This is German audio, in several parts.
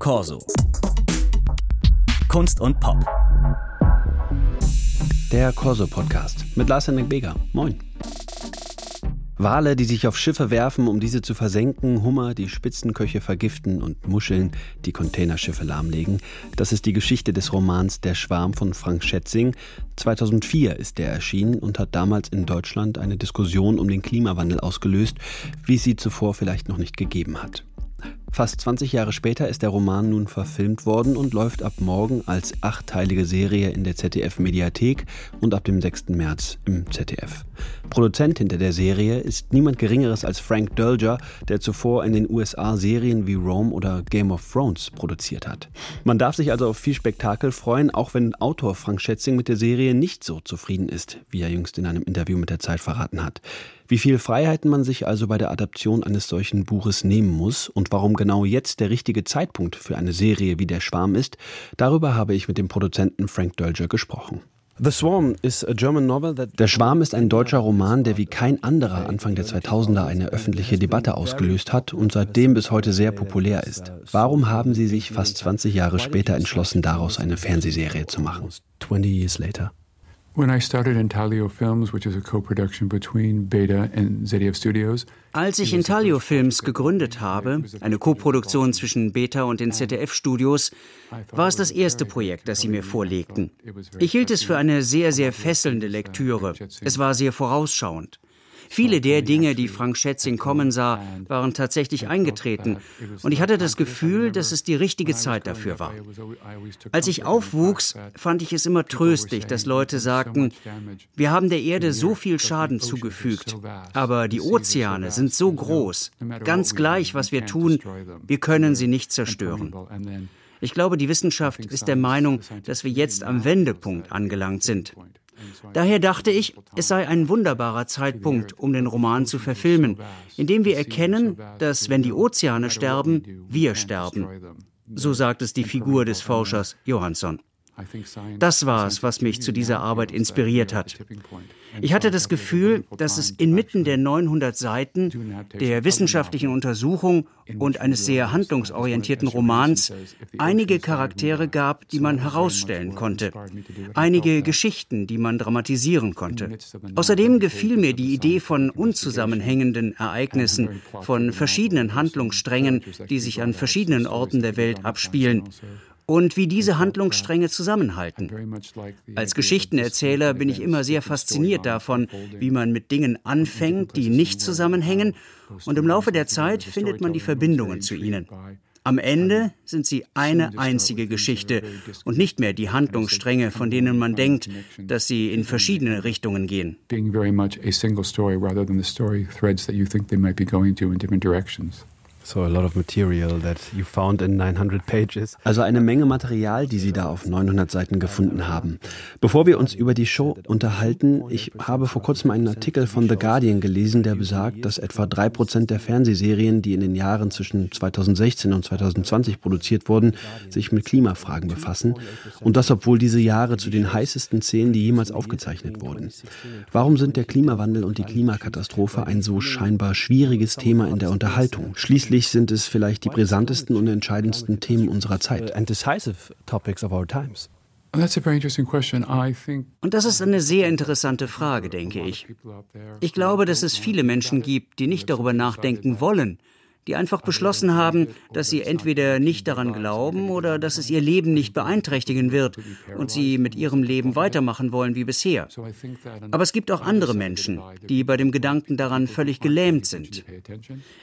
Corso. Kunst und Pop. Der Corso Podcast mit Lars Henrik Beger. Moin. Wale, die sich auf Schiffe werfen, um diese zu versenken, Hummer, die Spitzenköche vergiften und Muscheln, die Containerschiffe lahmlegen. Das ist die Geschichte des Romans Der Schwarm von Frank Schätzing. 2004 ist der erschienen und hat damals in Deutschland eine Diskussion um den Klimawandel ausgelöst, wie es sie zuvor vielleicht noch nicht gegeben hat. Fast 20 Jahre später ist der Roman nun verfilmt worden und läuft ab morgen als achtteilige Serie in der ZDF-Mediathek und ab dem 6. März im ZDF. Produzent hinter der Serie ist niemand Geringeres als Frank Dölger, der zuvor in den USA Serien wie Rome oder Game of Thrones produziert hat. Man darf sich also auf viel Spektakel freuen, auch wenn Autor Frank Schätzing mit der Serie nicht so zufrieden ist, wie er jüngst in einem Interview mit der Zeit verraten hat. Wie viel Freiheiten man sich also bei der Adaption eines solchen Buches nehmen muss und warum genau jetzt der richtige Zeitpunkt für eine Serie wie Der Schwarm ist, darüber habe ich mit dem Produzenten Frank Dölger gesprochen. Der Schwarm ist ein deutscher Roman, der wie kein anderer Anfang der 2000er eine öffentliche Debatte ausgelöst hat und seitdem bis heute sehr populär ist. Warum haben Sie sich fast 20 Jahre später entschlossen, daraus eine Fernsehserie zu machen? 20 years later. Als ich Intaglio Films gegründet habe, eine Koproduktion zwischen Beta und den ZDF-Studios, war es das erste Projekt, das sie mir vorlegten. Ich hielt es für eine sehr, sehr fesselnde Lektüre. Es war sehr vorausschauend. Viele der Dinge, die Frank Schätzing kommen sah, waren tatsächlich eingetreten. Und ich hatte das Gefühl, dass es die richtige Zeit dafür war. Als ich aufwuchs, fand ich es immer tröstlich, dass Leute sagten, wir haben der Erde so viel Schaden zugefügt, aber die Ozeane sind so groß. Ganz gleich, was wir tun, wir können sie nicht zerstören. Ich glaube, die Wissenschaft ist der Meinung, dass wir jetzt am Wendepunkt angelangt sind. Daher dachte ich, es sei ein wunderbarer Zeitpunkt, um den Roman zu verfilmen, indem wir erkennen, dass wenn die Ozeane sterben, wir sterben. So sagt es die Figur des Forschers Johansson. Das war es, was mich zu dieser Arbeit inspiriert hat. Ich hatte das Gefühl, dass es inmitten der 900 Seiten der wissenschaftlichen Untersuchung und eines sehr handlungsorientierten Romans einige Charaktere gab, die man herausstellen konnte, einige Geschichten, die man dramatisieren konnte. Außerdem gefiel mir die Idee von unzusammenhängenden Ereignissen, von verschiedenen Handlungssträngen, die sich an verschiedenen Orten der Welt abspielen und wie diese Handlungsstränge zusammenhalten. Als Geschichtenerzähler bin ich immer sehr fasziniert davon, wie man mit Dingen anfängt, die nicht zusammenhängen, und im Laufe der Zeit findet man die Verbindungen zu ihnen. Am Ende sind sie eine einzige Geschichte und nicht mehr die Handlungsstränge, von denen man denkt, dass sie in verschiedene Richtungen gehen. Being very much a single story rather than the story threads that you think they might be going to in different directions. So a lot of material that you found in 900 pages. Also eine Menge Material, die Sie da auf 900 Seiten gefunden haben. Bevor wir uns über die Show unterhalten, ich habe vor kurzem einen Artikel von The Guardian gelesen, der besagt, dass etwa drei Prozent der Fernsehserien, die in den Jahren zwischen 2016 und 2020 produziert wurden, sich mit Klimafragen befassen. Und das, obwohl diese Jahre zu den heißesten zählen, die jemals aufgezeichnet wurden. Warum sind der Klimawandel und die Klimakatastrophe ein so scheinbar schwieriges Thema in der Unterhaltung? Schließlich Schließlich sind es vielleicht die brisantesten und entscheidendsten Themen unserer Zeit. Times. Und das ist eine sehr interessante Frage, denke ich. Ich glaube, dass es viele Menschen gibt, die nicht darüber nachdenken wollen, die einfach beschlossen haben, dass sie entweder nicht daran glauben oder dass es ihr Leben nicht beeinträchtigen wird und sie mit ihrem Leben weitermachen wollen wie bisher. Aber es gibt auch andere Menschen, die bei dem Gedanken daran völlig gelähmt sind.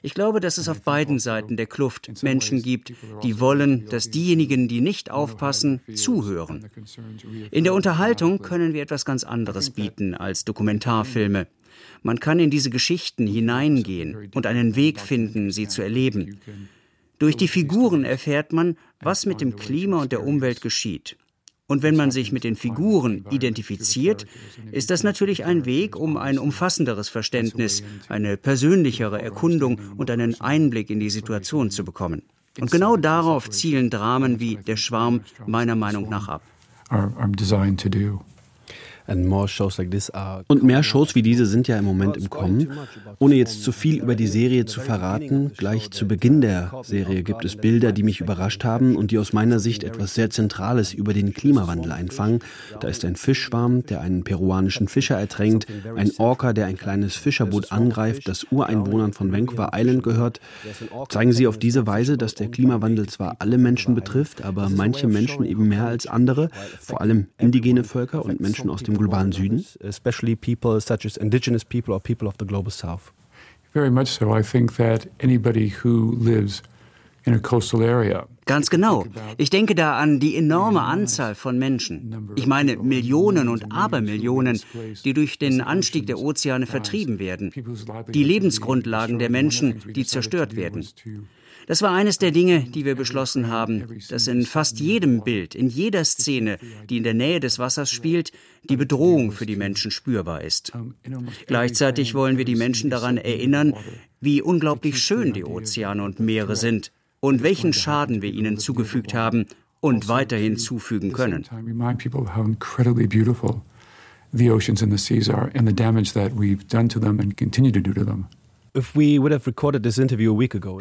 Ich glaube, dass es auf beiden Seiten der Kluft Menschen gibt, die wollen, dass diejenigen, die nicht aufpassen, zuhören. In der Unterhaltung können wir etwas ganz anderes bieten als Dokumentarfilme. Man kann in diese Geschichten hineingehen und einen Weg finden, sie zu erleben. Durch die Figuren erfährt man, was mit dem Klima und der Umwelt geschieht. Und wenn man sich mit den Figuren identifiziert, ist das natürlich ein Weg, um ein umfassenderes Verständnis, eine persönlichere Erkundung und einen Einblick in die Situation zu bekommen. Und genau darauf zielen Dramen wie Der Schwarm meiner Meinung nach ab. Und mehr Shows wie diese sind ja im Moment im Kommen. Ohne jetzt zu viel über die Serie zu verraten, gleich zu Beginn der Serie gibt es Bilder, die mich überrascht haben und die aus meiner Sicht etwas sehr Zentrales über den Klimawandel einfangen. Da ist ein Fischschwarm, der einen peruanischen Fischer ertränkt, ein Orca, der ein kleines Fischerboot angreift, das Ureinwohnern von Vancouver Island gehört. Zeigen Sie auf diese Weise, dass der Klimawandel zwar alle Menschen betrifft, aber manche Menschen eben mehr als andere, vor allem indigene Völker und Menschen aus dem globalen Süden? Especially people such as indigenous people or people of the global south. Very much so. I think that anybody who lives in a coastal area Ganz genau. Ich denke da an die enorme Anzahl von Menschen. Ich meine Millionen und Abermillionen, die durch den Anstieg der Ozeane vertrieben werden. Die Lebensgrundlagen der Menschen, die zerstört werden. Das war eines der Dinge, die wir beschlossen haben, dass in fast jedem Bild, in jeder Szene, die in der Nähe des Wassers spielt, die Bedrohung für die Menschen spürbar ist. Gleichzeitig wollen wir die Menschen daran erinnern, wie unglaublich schön die Ozeane und Meere sind und welchen Schaden wir ihnen zugefügt haben und weiterhin zufügen können. The oceans and the seas are, and the damage that we've done to them and continue to do to them.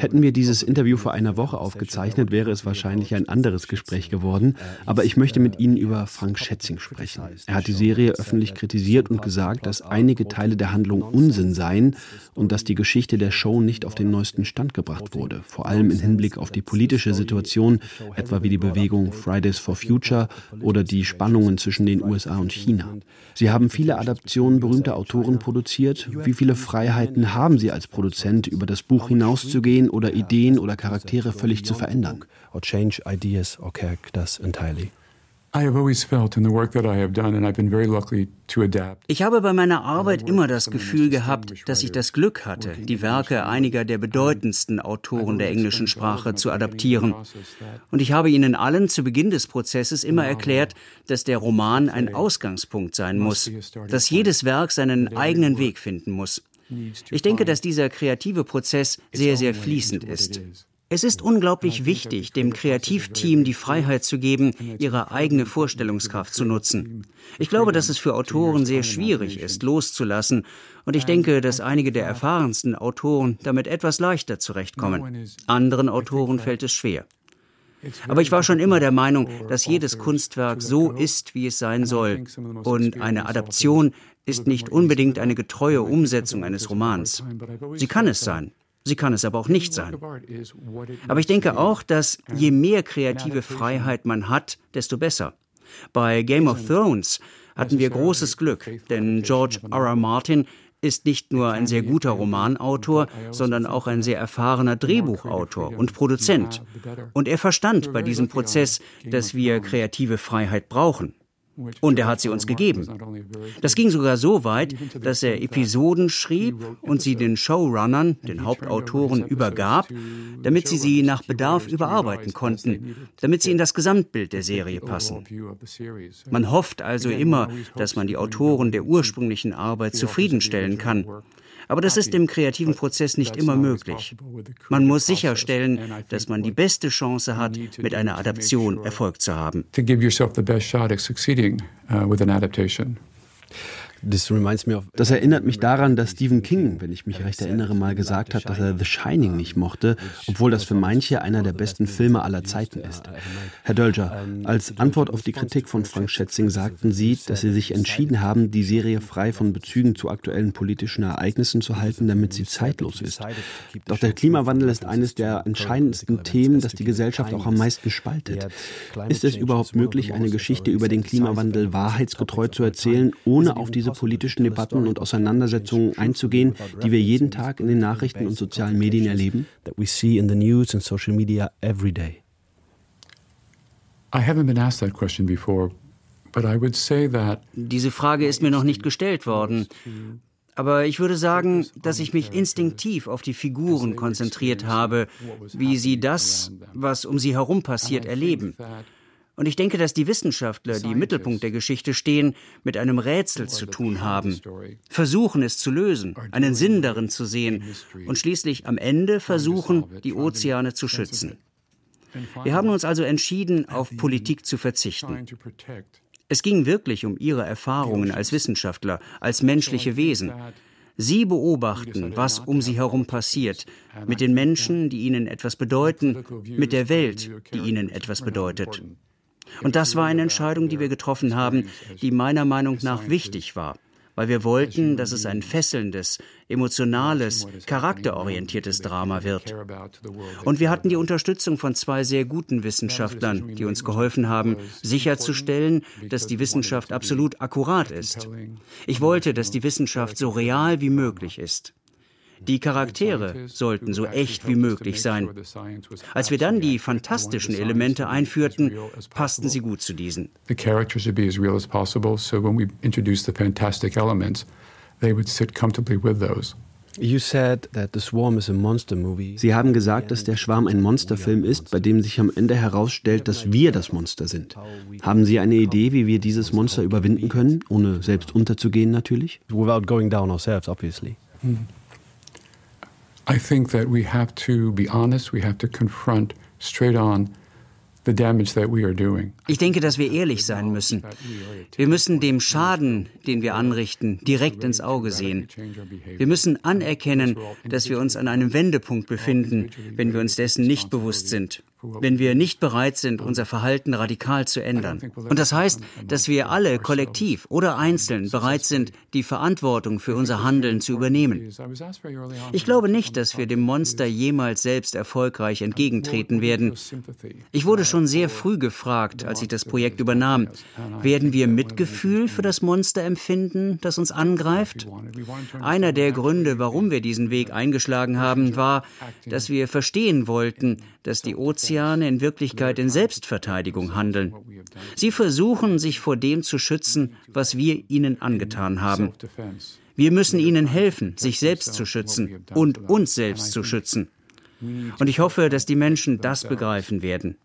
Hätten wir dieses Interview vor einer Woche aufgezeichnet, wäre es wahrscheinlich ein anderes Gespräch geworden. Aber ich möchte mit Ihnen über Frank Schätzing sprechen. Er hat die Serie öffentlich kritisiert und gesagt, dass einige Teile der Handlung Unsinn seien und dass die Geschichte der Show nicht auf den neuesten Stand gebracht wurde. Vor allem im Hinblick auf die politische Situation, etwa wie die Bewegung Fridays for Future oder die Spannungen zwischen den USA und China. Sie haben viele Adaptionen berühmter Autoren produziert. Wie viele Freiheiten haben Sie als als Produzent über das Buch hinauszugehen oder Ideen oder Charaktere völlig zu verändern. Ich habe bei meiner Arbeit immer das Gefühl gehabt, dass ich das Glück hatte, die Werke einiger der bedeutendsten Autoren der englischen Sprache zu adaptieren. Und ich habe ihnen allen zu Beginn des Prozesses immer erklärt, dass der Roman ein Ausgangspunkt sein muss, dass jedes Werk seinen eigenen Weg finden muss. Ich denke, dass dieser kreative Prozess sehr, sehr fließend ist. Es ist unglaublich wichtig, dem Kreativteam die Freiheit zu geben, ihre eigene Vorstellungskraft zu nutzen. Ich glaube, dass es für Autoren sehr schwierig ist, loszulassen, und ich denke, dass einige der erfahrensten Autoren damit etwas leichter zurechtkommen. Anderen Autoren fällt es schwer. Aber ich war schon immer der Meinung, dass jedes Kunstwerk so ist, wie es sein soll. Und eine Adaption ist nicht unbedingt eine getreue Umsetzung eines Romans. Sie kann es sein. Sie kann es aber auch nicht sein. Aber ich denke auch, dass je mehr kreative Freiheit man hat, desto besser. Bei Game of Thrones hatten wir großes Glück, denn George R. R. Martin ist nicht nur ein sehr guter Romanautor, sondern auch ein sehr erfahrener Drehbuchautor und Produzent. Und er verstand bei diesem Prozess, dass wir kreative Freiheit brauchen. Und er hat sie uns gegeben. Das ging sogar so weit, dass er Episoden schrieb und sie den Showrunnern, den Hauptautoren, übergab, damit sie sie nach Bedarf überarbeiten konnten, damit sie in das Gesamtbild der Serie passen. Man hofft also immer, dass man die Autoren der ursprünglichen Arbeit zufriedenstellen kann. Aber das ist im kreativen Prozess nicht immer möglich. Man muss sicherstellen, dass man die beste Chance hat, mit einer Adaption Erfolg zu haben. Das erinnert mich daran, dass Stephen King, wenn ich mich recht erinnere, mal gesagt hat, dass er The Shining nicht mochte, obwohl das für manche einer der besten Filme aller Zeiten ist. Herr Dölger, als Antwort auf die Kritik von Frank Schätzing sagten Sie, dass Sie sich entschieden haben, die Serie frei von Bezügen zu aktuellen politischen Ereignissen zu halten, damit sie zeitlos ist. Doch der Klimawandel ist eines der entscheidendsten Themen, das die Gesellschaft auch am meisten spaltet. Ist es überhaupt möglich, eine Geschichte über den Klimawandel wahrheitsgetreu zu erzählen, ohne auf diese diese politischen Debatten und Auseinandersetzungen einzugehen, die wir jeden Tag in den Nachrichten und sozialen Medien erleben? Diese Frage ist mir noch nicht gestellt worden. Aber ich würde sagen, dass ich mich instinktiv auf die Figuren konzentriert habe, wie sie das, was um sie herum passiert, erleben. Und ich denke, dass die Wissenschaftler, die im Mittelpunkt der Geschichte stehen, mit einem Rätsel zu tun haben, versuchen es zu lösen, einen Sinn darin zu sehen und schließlich am Ende versuchen, die Ozeane zu schützen. Wir haben uns also entschieden, auf Politik zu verzichten. Es ging wirklich um ihre Erfahrungen als Wissenschaftler, als menschliche Wesen. Sie beobachten, was um sie herum passiert, mit den Menschen, die ihnen etwas bedeuten, mit der Welt, die ihnen etwas bedeutet. Und das war eine Entscheidung, die wir getroffen haben, die meiner Meinung nach wichtig war weil wir wollten, dass es ein fesselndes, emotionales, charakterorientiertes Drama wird. Und wir hatten die Unterstützung von zwei sehr guten Wissenschaftlern, die uns geholfen haben, sicherzustellen, dass die Wissenschaft absolut akkurat ist. Ich wollte, dass die Wissenschaft so real wie möglich ist. Die Charaktere sollten so echt wie möglich sein. Als wir dann die fantastischen Elemente einführten, passten sie gut zu diesen. The characters should be as real as possible, so when we introduced the fantastic elements, they would sit comfortably with those. Sie haben gesagt, dass der Schwarm ein Monsterfilm ist, bei dem sich am Ende herausstellt, dass wir das Monster sind. Haben Sie eine Idee, wie wir dieses Monster überwinden können, ohne selbst unterzugehen natürlich? Without going down ourselves, obviously. I think that we have to be honest, we have to confront straight on ich denke, dass wir ehrlich sein müssen. Wir müssen dem Schaden, den wir anrichten, direkt ins Auge sehen. Wir müssen anerkennen, dass wir uns an einem Wendepunkt befinden, wenn wir uns dessen nicht bewusst sind wenn wir nicht bereit sind, unser Verhalten radikal zu ändern. Und das heißt, dass wir alle kollektiv oder einzeln bereit sind, die Verantwortung für unser Handeln zu übernehmen. Ich glaube nicht, dass wir dem Monster jemals selbst erfolgreich entgegentreten werden. Ich wurde schon sehr früh gefragt, als ich das Projekt übernahm, werden wir Mitgefühl für das Monster empfinden, das uns angreift? Einer der Gründe, warum wir diesen Weg eingeschlagen haben, war, dass wir verstehen wollten, dass die Ozeane in Wirklichkeit in Selbstverteidigung handeln. Sie versuchen, sich vor dem zu schützen, was wir ihnen angetan haben. Wir müssen ihnen helfen, sich selbst zu schützen und uns selbst zu schützen. Und ich hoffe, dass die Menschen das begreifen werden.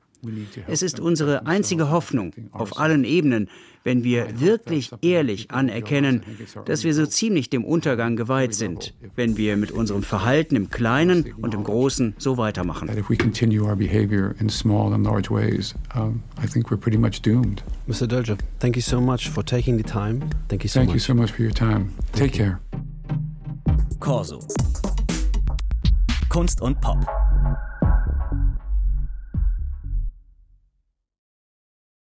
Es ist unsere einzige Hoffnung auf allen Ebenen, wenn wir wirklich ehrlich anerkennen, dass wir so ziemlich dem Untergang geweiht sind, wenn wir mit unserem Verhalten im Kleinen und im Großen so weitermachen. Mr. Dolce, thank you so much for taking the time. Thank you so thank much. you so much for your time. Take care. Corso. Kunst und Pop.